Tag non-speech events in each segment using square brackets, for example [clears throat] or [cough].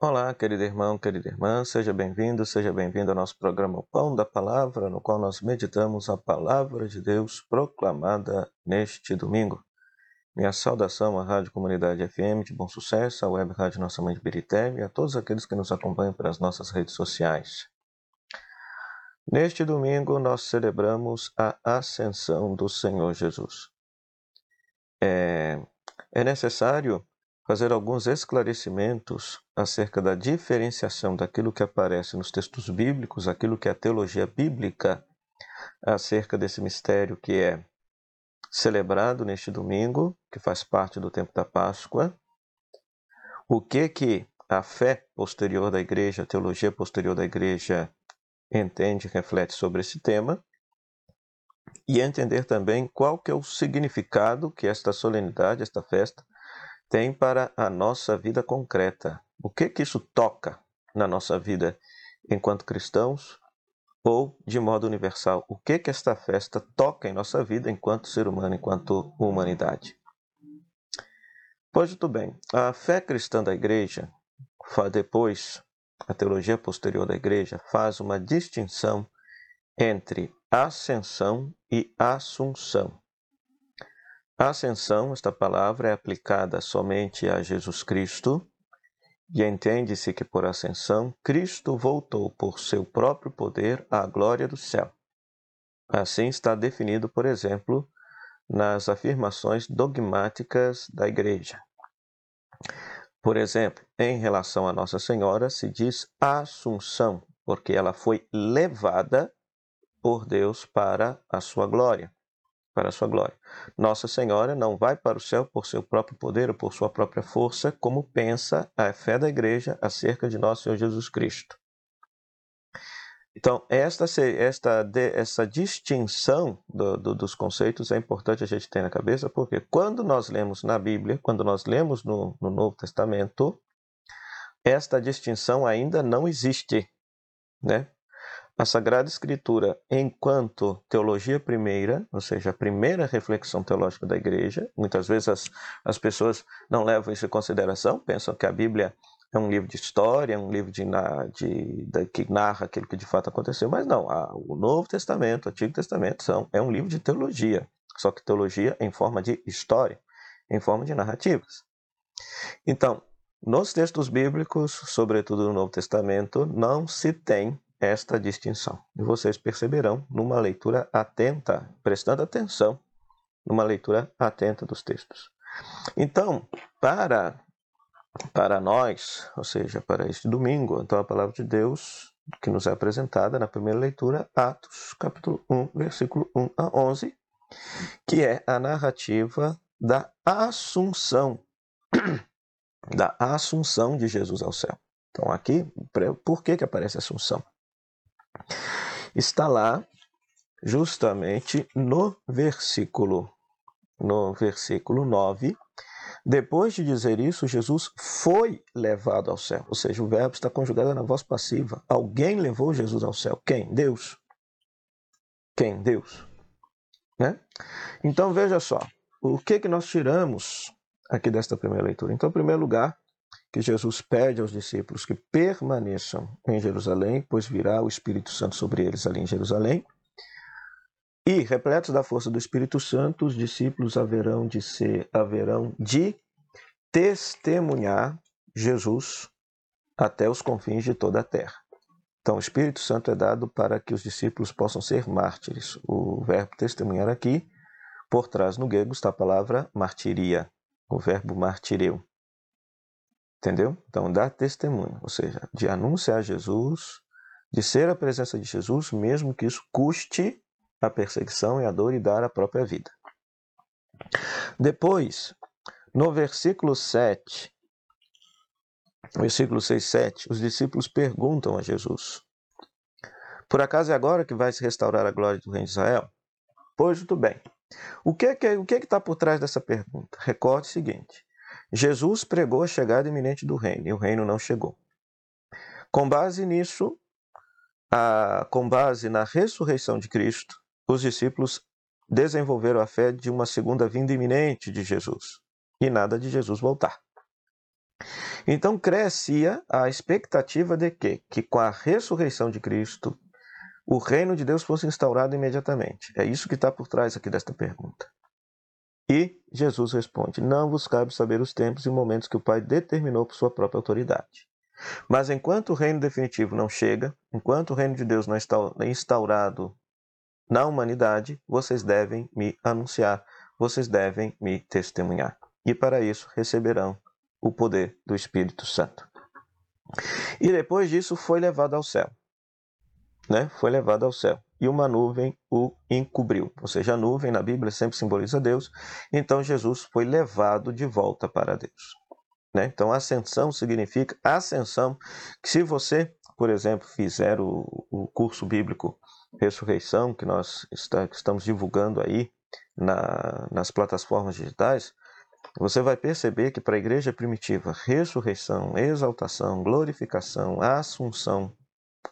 Olá, querido irmão, querida irmã, seja bem-vindo, seja bem-vindo ao nosso programa Pão da Palavra, no qual nós meditamos a palavra de Deus proclamada neste domingo. Minha saudação à Rádio Comunidade FM de Bom Sucesso, à Web Rádio Nossa Mãe de Birité e a todos aqueles que nos acompanham pelas nossas redes sociais. Neste domingo, nós celebramos a ascensão do Senhor Jesus. É, é necessário fazer alguns esclarecimentos acerca da diferenciação daquilo que aparece nos textos bíblicos, aquilo que é a teologia bíblica acerca desse mistério que é celebrado neste domingo, que faz parte do tempo da Páscoa. O que que a fé posterior da igreja, a teologia posterior da igreja entende, reflete sobre esse tema e entender também qual que é o significado que esta solenidade, esta festa tem para a nossa vida concreta. O que que isso toca na nossa vida enquanto cristãos ou de modo universal? O que que esta festa toca em nossa vida enquanto ser humano, enquanto humanidade? Pois muito bem, a fé cristã da igreja, depois a teologia posterior da igreja faz uma distinção entre ascensão e assunção. A ascensão, esta palavra é aplicada somente a Jesus Cristo, e entende-se que por ascensão, Cristo voltou por seu próprio poder à glória do céu. Assim está definido, por exemplo, nas afirmações dogmáticas da Igreja. Por exemplo, em relação a Nossa Senhora, se diz Assunção, porque ela foi levada por Deus para a sua glória para a sua glória. Nossa Senhora não vai para o céu por seu próprio poder ou por sua própria força, como pensa a fé da igreja acerca de nosso Senhor Jesus Cristo. Então, esta, esta, essa distinção do, do, dos conceitos é importante a gente ter na cabeça, porque quando nós lemos na Bíblia, quando nós lemos no, no Novo Testamento, esta distinção ainda não existe. Né? A Sagrada Escritura, enquanto teologia primeira, ou seja, a primeira reflexão teológica da igreja, muitas vezes as, as pessoas não levam isso em consideração, pensam que a Bíblia é um livro de história, é um livro de, de, de, que narra aquilo que de fato aconteceu, mas não, a, o Novo Testamento, o Antigo Testamento são, é um livro de teologia, só que teologia em forma de história, em forma de narrativas. Então, nos textos bíblicos, sobretudo no Novo Testamento, não se tem esta distinção. E vocês perceberão numa leitura atenta, prestando atenção numa leitura atenta dos textos. Então, para para nós, ou seja, para este domingo, então a palavra de Deus que nos é apresentada na primeira leitura, Atos, capítulo 1, versículo 1 a 11, que é a narrativa da assunção [clears throat] da assunção de Jesus ao céu. Então aqui, por que que aparece a assunção? Está lá justamente no versículo no versículo 9. Depois de dizer isso, Jesus foi levado ao céu. Ou seja, o verbo está conjugado na voz passiva. Alguém levou Jesus ao céu. Quem? Deus. Quem? Deus. Né? Então veja só, o que, que nós tiramos aqui desta primeira leitura? Então, em primeiro lugar, que Jesus pede aos discípulos que permaneçam em Jerusalém, pois virá o Espírito Santo sobre eles ali em Jerusalém. E, repletos da força do Espírito Santo, os discípulos haverão de ser, haverão de testemunhar Jesus até os confins de toda a terra. Então, o Espírito Santo é dado para que os discípulos possam ser mártires. O verbo testemunhar aqui, por trás no grego está a palavra martiria, o verbo martireu. Entendeu? Então, dar testemunho, ou seja, de anunciar Jesus, de ser a presença de Jesus, mesmo que isso custe a perseguição e a dor e dar a própria vida. Depois, no versículo 7, versículo 6, 7, os discípulos perguntam a Jesus: Por acaso é agora que vai se restaurar a glória do reino de Israel? Pois muito bem. O que é que o que é está por trás dessa pergunta? Recorde o seguinte: Jesus pregou a chegada iminente do reino e o reino não chegou. Com base nisso, a, com base na ressurreição de Cristo, os discípulos desenvolveram a fé de uma segunda vinda iminente de Jesus e nada de Jesus voltar. Então crescia a expectativa de que, que com a ressurreição de Cristo, o reino de Deus fosse instaurado imediatamente. É isso que está por trás aqui desta pergunta. E Jesus responde: Não vos cabe saber os tempos e momentos que o Pai determinou por sua própria autoridade. Mas enquanto o reino definitivo não chega, enquanto o reino de Deus não está instaurado na humanidade, vocês devem me anunciar, vocês devem me testemunhar. E para isso receberão o poder do Espírito Santo. E depois disso foi levado ao céu. Né? Foi levado ao céu. E uma nuvem o encobriu. Ou seja, a nuvem na Bíblia sempre simboliza Deus. Então Jesus foi levado de volta para Deus. Né? Então, ascensão significa ascensão. Que se você, por exemplo, fizer o, o curso bíblico Ressurreição, que nós está, que estamos divulgando aí na, nas plataformas digitais, você vai perceber que para a igreja primitiva, ressurreição, exaltação, glorificação, assunção,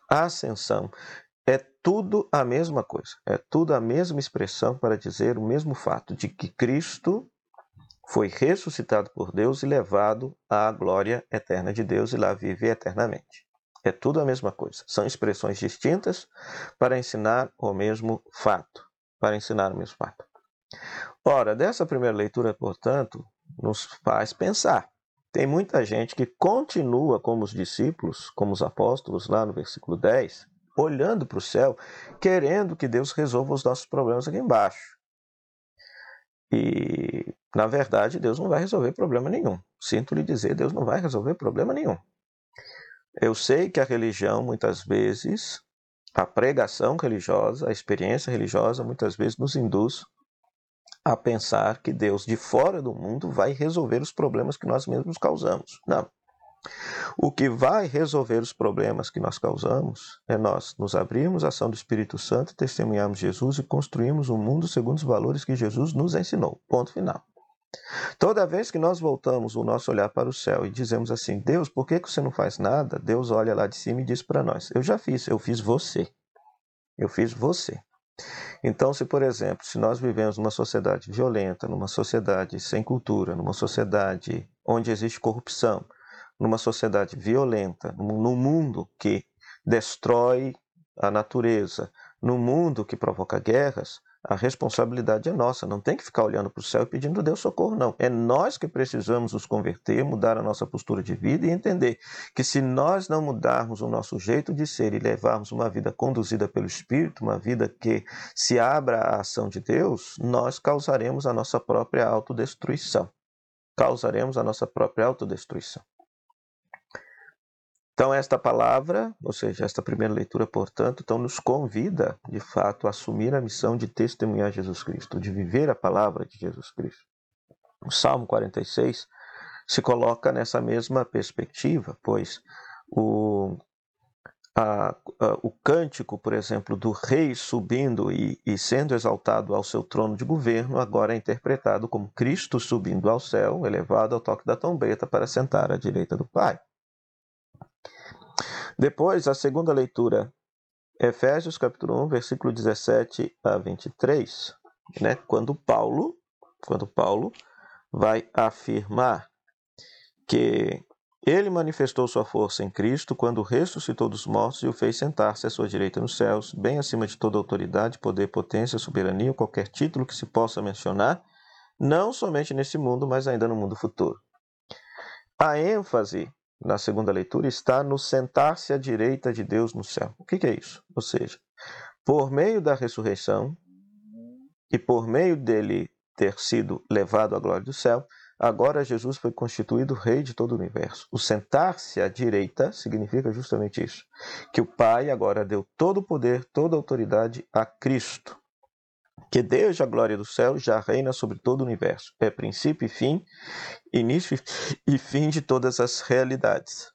ascensão, é tudo a mesma coisa, é tudo a mesma expressão para dizer o mesmo fato de que Cristo foi ressuscitado por Deus e levado à glória eterna de Deus e lá vive eternamente. É tudo a mesma coisa. São expressões distintas para ensinar o mesmo fato. Para ensinar o mesmo fato. Ora, dessa primeira leitura, portanto, nos faz pensar. Tem muita gente que continua como os discípulos, como os apóstolos, lá no versículo 10, olhando para o céu, querendo que Deus resolva os nossos problemas aqui embaixo. E, na verdade, Deus não vai resolver problema nenhum. Sinto lhe dizer, Deus não vai resolver problema nenhum. Eu sei que a religião, muitas vezes, a pregação religiosa, a experiência religiosa, muitas vezes nos induz a pensar que Deus de fora do mundo vai resolver os problemas que nós mesmos causamos. Não. O que vai resolver os problemas que nós causamos é nós nos abrirmos à ação do Espírito Santo, testemunharmos Jesus e construirmos um mundo segundo os valores que Jesus nos ensinou. Ponto final. Toda vez que nós voltamos o nosso olhar para o céu e dizemos assim: Deus, por que você não faz nada? Deus olha lá de cima e diz para nós: Eu já fiz, eu fiz você. Eu fiz você. Então, se por exemplo, se nós vivemos numa sociedade violenta, numa sociedade sem cultura, numa sociedade onde existe corrupção, numa sociedade violenta, num mundo que destrói a natureza, num mundo que provoca guerras, a responsabilidade é nossa, não tem que ficar olhando para o céu e pedindo a Deus socorro, não. É nós que precisamos nos converter, mudar a nossa postura de vida e entender que se nós não mudarmos o nosso jeito de ser e levarmos uma vida conduzida pelo Espírito, uma vida que se abra à ação de Deus, nós causaremos a nossa própria autodestruição. Causaremos a nossa própria autodestruição. Então, esta palavra, ou seja, esta primeira leitura, portanto, então nos convida, de fato, a assumir a missão de testemunhar Jesus Cristo, de viver a palavra de Jesus Cristo. O Salmo 46 se coloca nessa mesma perspectiva, pois o, a, a, o cântico, por exemplo, do rei subindo e, e sendo exaltado ao seu trono de governo, agora é interpretado como Cristo subindo ao céu, elevado ao toque da trombeta para sentar à direita do Pai. Depois, a segunda leitura, Efésios capítulo 1, versículo 17 a 23, né? Quando Paulo, quando Paulo vai afirmar que ele manifestou sua força em Cristo quando ressuscitou dos mortos e o fez sentar-se à sua direita nos céus, bem acima de toda autoridade, poder, potência, soberania, qualquer título que se possa mencionar, não somente nesse mundo, mas ainda no mundo futuro. A ênfase na segunda leitura, está no sentar-se à direita de Deus no céu. O que, é isso? Ou seja, por meio da ressurreição e por meio dele ter sido levado à glória do céu, agora Jesus foi constituído rei de todo o universo. O sentar-se à direita significa justamente isso: que o Pai agora deu todo o poder, toda a autoridade a Cristo que desde a glória do céu já reina sobre todo o universo. É princípio e fim, início e fim de todas as realidades.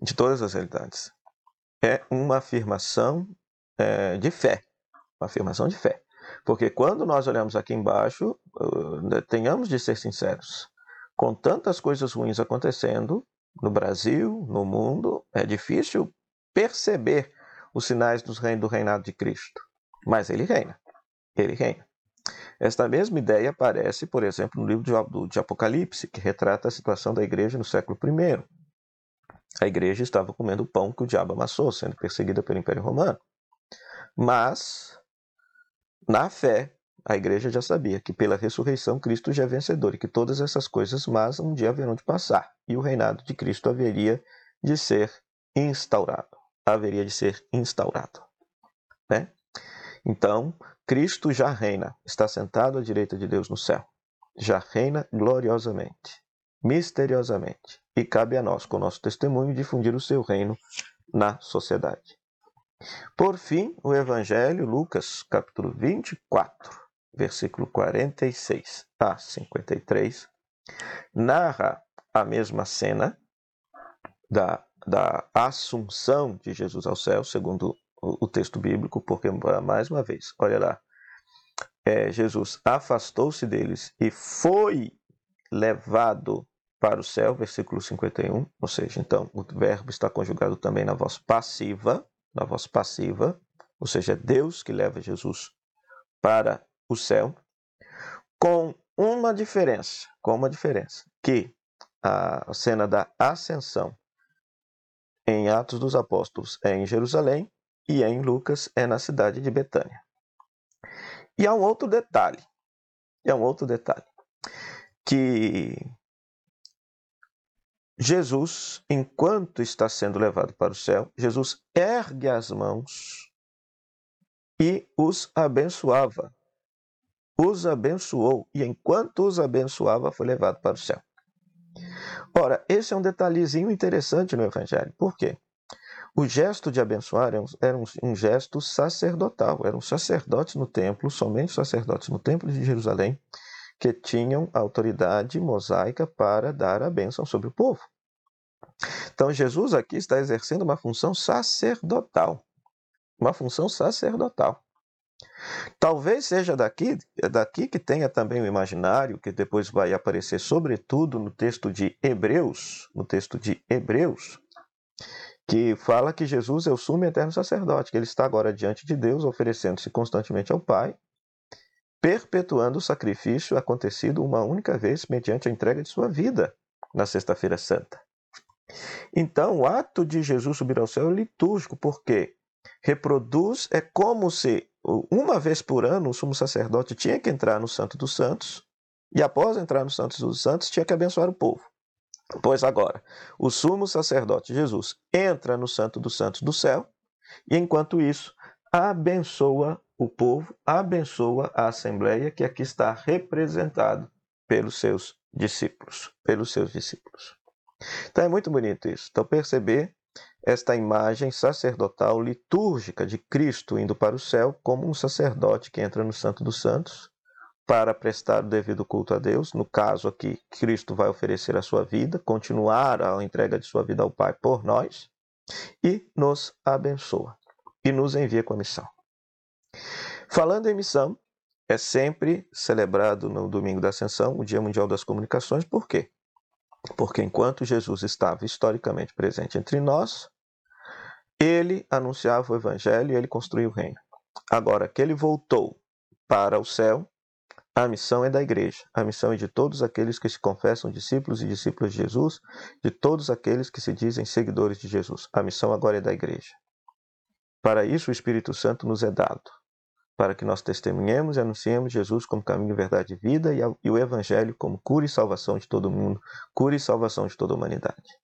De todas as realidades. É uma afirmação é, de fé. Uma afirmação de fé. Porque quando nós olhamos aqui embaixo, uh, tenhamos de ser sinceros. Com tantas coisas ruins acontecendo no Brasil, no mundo, é difícil perceber os sinais do reinado de Cristo. Mas ele reina ele reina. Esta mesma ideia aparece, por exemplo, no livro de Apocalipse, que retrata a situação da igreja no século I. A igreja estava comendo o pão que o diabo amassou, sendo perseguida pelo Império Romano. Mas, na fé, a igreja já sabia que pela ressurreição Cristo já é vencedor e que todas essas coisas mas um dia haverão de passar e o reinado de Cristo haveria de ser instaurado. Haveria de ser instaurado. Né? Então, Cristo já reina, está sentado à direita de Deus no céu. Já reina gloriosamente, misteriosamente. E cabe a nós, com nosso testemunho, difundir o seu reino na sociedade. Por fim, o Evangelho, Lucas, capítulo 24, versículo 46 a 53, narra a mesma cena da, da assunção de Jesus ao céu, segundo o, texto bíblico, porque, mais uma vez, olha lá, é, Jesus afastou-se deles e foi levado para o céu, versículo 51, ou seja, então o verbo está conjugado também na voz passiva, na voz passiva, ou seja, é Deus que leva Jesus para o céu, com uma diferença, com uma diferença, que a cena da ascensão em Atos dos Apóstolos é em Jerusalém e em Lucas é na cidade de Betânia. E há um outro detalhe, é um outro detalhe, que Jesus, enquanto está sendo levado para o céu, Jesus ergue as mãos e os abençoava. Os abençoou e, enquanto os abençoava, foi levado para o céu. Ora, esse é um detalhezinho interessante no Evangelho. Por quê? O gesto de abençoar era um, um gesto sacerdotal. Eram sacerdotes no templo, somente sacerdotes no templo de Jerusalém, que tinham autoridade mosaica para dar a bênção sobre o povo. Então, Jesus aqui está exercendo uma função sacerdotal. Uma função sacerdotal. Talvez seja daqui, daqui que tenha também o imaginário, que depois vai aparecer, sobretudo no texto de Hebreus, no texto de Hebreus, que fala que Jesus é o sumo e eterno sacerdote, que ele está agora diante de Deus, oferecendo-se constantemente ao Pai, perpetuando o sacrifício acontecido uma única vez mediante a entrega de sua vida na Sexta-feira Santa. Então, o ato de Jesus subir ao céu é litúrgico, porque reproduz, é como se uma vez por ano o sumo sacerdote tinha que entrar no Santo dos Santos, e após entrar no Santo dos Santos, tinha que abençoar o povo. Pois agora, o sumo sacerdote Jesus entra no Santo dos Santos do céu, e enquanto isso, abençoa o povo, abençoa a assembleia que aqui está representado pelos seus discípulos, pelos seus discípulos. Então é muito bonito isso. Então perceber esta imagem sacerdotal litúrgica de Cristo indo para o céu como um sacerdote que entra no Santo dos Santos para prestar o devido culto a Deus. No caso aqui, Cristo vai oferecer a sua vida, continuar a entrega de sua vida ao Pai por nós e nos abençoa e nos envia com a missão. Falando em missão, é sempre celebrado no domingo da Ascensão, o Dia Mundial das Comunicações, por quê? Porque enquanto Jesus estava historicamente presente entre nós, ele anunciava o evangelho e ele construiu o reino. Agora que ele voltou para o céu, a missão é da igreja. A missão é de todos aqueles que se confessam discípulos e discípulos de Jesus, de todos aqueles que se dizem seguidores de Jesus. A missão agora é da igreja. Para isso o Espírito Santo nos é dado para que nós testemunhemos e anunciemos Jesus como caminho, verdade e vida e o Evangelho como cura e salvação de todo mundo, cura e salvação de toda a humanidade.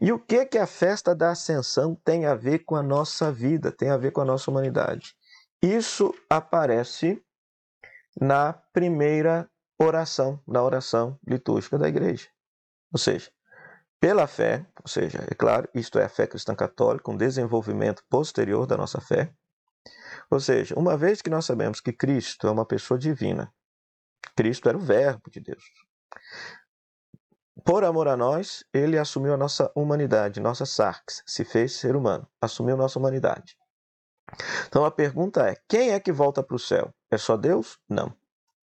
E o que que a festa da Ascensão tem a ver com a nossa vida, tem a ver com a nossa humanidade? Isso aparece na primeira oração, na oração litúrgica da igreja. Ou seja, pela fé, ou seja, é claro, isto é a fé cristã católica, um desenvolvimento posterior da nossa fé, ou seja, uma vez que nós sabemos que Cristo é uma pessoa divina, Cristo era o Verbo de Deus. Por amor a nós, ele assumiu a nossa humanidade, nossa sarx, se fez ser humano, assumiu nossa humanidade. Então a pergunta é: quem é que volta para o céu? É só Deus? Não.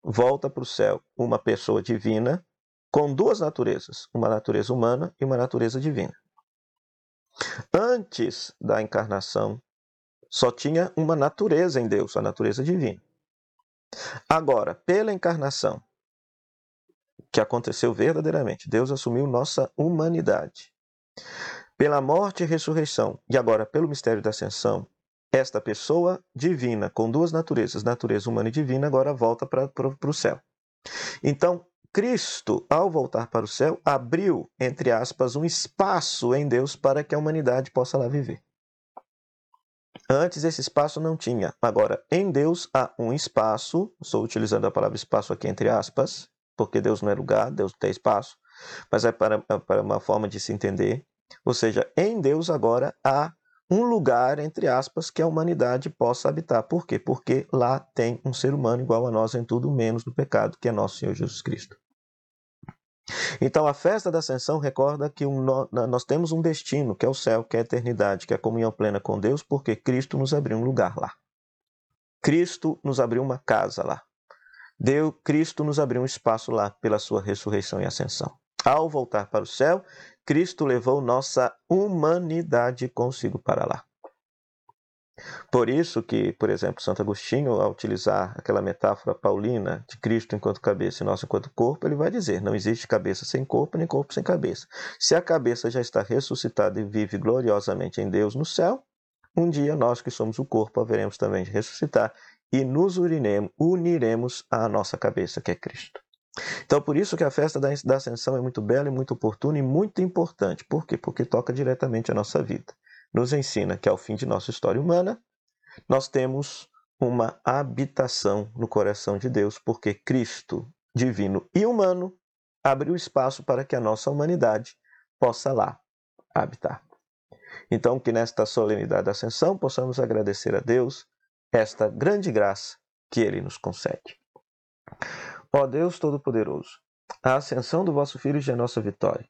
Volta para o céu uma pessoa divina com duas naturezas, uma natureza humana e uma natureza divina. Antes da encarnação só tinha uma natureza em Deus, a natureza divina. Agora, pela encarnação, que aconteceu verdadeiramente, Deus assumiu nossa humanidade. Pela morte e ressurreição, e agora pelo mistério da ascensão, esta pessoa divina, com duas naturezas, natureza humana e divina, agora volta para o céu. Então, Cristo, ao voltar para o céu, abriu, entre aspas, um espaço em Deus para que a humanidade possa lá viver. Antes esse espaço não tinha. Agora, em Deus há um espaço, estou utilizando a palavra espaço aqui entre aspas, porque Deus não é lugar, Deus tem espaço, mas é para, é para uma forma de se entender. Ou seja, em Deus agora há um lugar, entre aspas, que a humanidade possa habitar. Por quê? Porque lá tem um ser humano igual a nós em tudo, menos no pecado, que é nosso Senhor Jesus Cristo. Então, a festa da Ascensão recorda que um, nós temos um destino, que é o céu, que é a eternidade, que é a comunhão plena com Deus, porque Cristo nos abriu um lugar lá. Cristo nos abriu uma casa lá. Deu, Cristo nos abriu um espaço lá pela sua ressurreição e ascensão. Ao voltar para o céu, Cristo levou nossa humanidade consigo para lá. Por isso que, por exemplo, Santo Agostinho, ao utilizar aquela metáfora paulina de Cristo enquanto cabeça e nós enquanto corpo, ele vai dizer: não existe cabeça sem corpo, nem corpo sem cabeça. Se a cabeça já está ressuscitada e vive gloriosamente em Deus no céu, um dia nós que somos o corpo haveremos também de ressuscitar e nos uniremos à nossa cabeça, que é Cristo. Então, por isso que a festa da Ascensão é muito bela e muito oportuna e muito importante. Por quê? Porque toca diretamente a nossa vida nos ensina que ao fim de nossa história humana, nós temos uma habitação no coração de Deus, porque Cristo, divino e humano, abriu espaço para que a nossa humanidade possa lá habitar. Então, que nesta solenidade da Ascensão possamos agradecer a Deus esta grande graça que Ele nos concede. Ó Deus Todo-Poderoso, a ascensão do vosso Filho já é nossa vitória.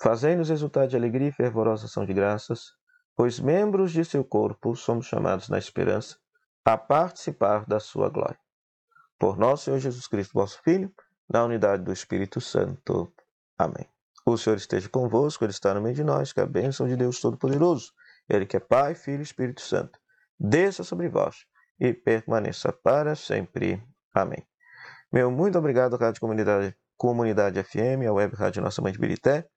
Fazei-nos resultar de alegria e fervorosa ação de graças pois membros de seu corpo somos chamados na esperança a participar da sua glória. Por nosso Senhor Jesus Cristo, vosso Filho, na unidade do Espírito Santo. Amém. O Senhor esteja convosco, Ele está no meio de nós, que a bênção de Deus Todo-Poderoso, Ele que é Pai, Filho e Espírito Santo, desça sobre vós e permaneça para sempre. Amém. Meu muito obrigado à Rádio Comunidade, Comunidade FM, a Web Rádio Nossa Mãe de Birité,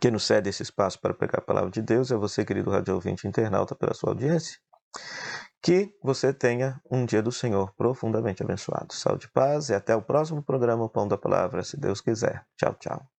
que nos cede esse espaço para pregar a palavra de Deus. É você, querido rádio ouvinte internauta, pela sua audiência. Que você tenha um dia do Senhor profundamente abençoado. Saúde e paz e até o próximo programa Pão da Palavra, se Deus quiser. Tchau, tchau.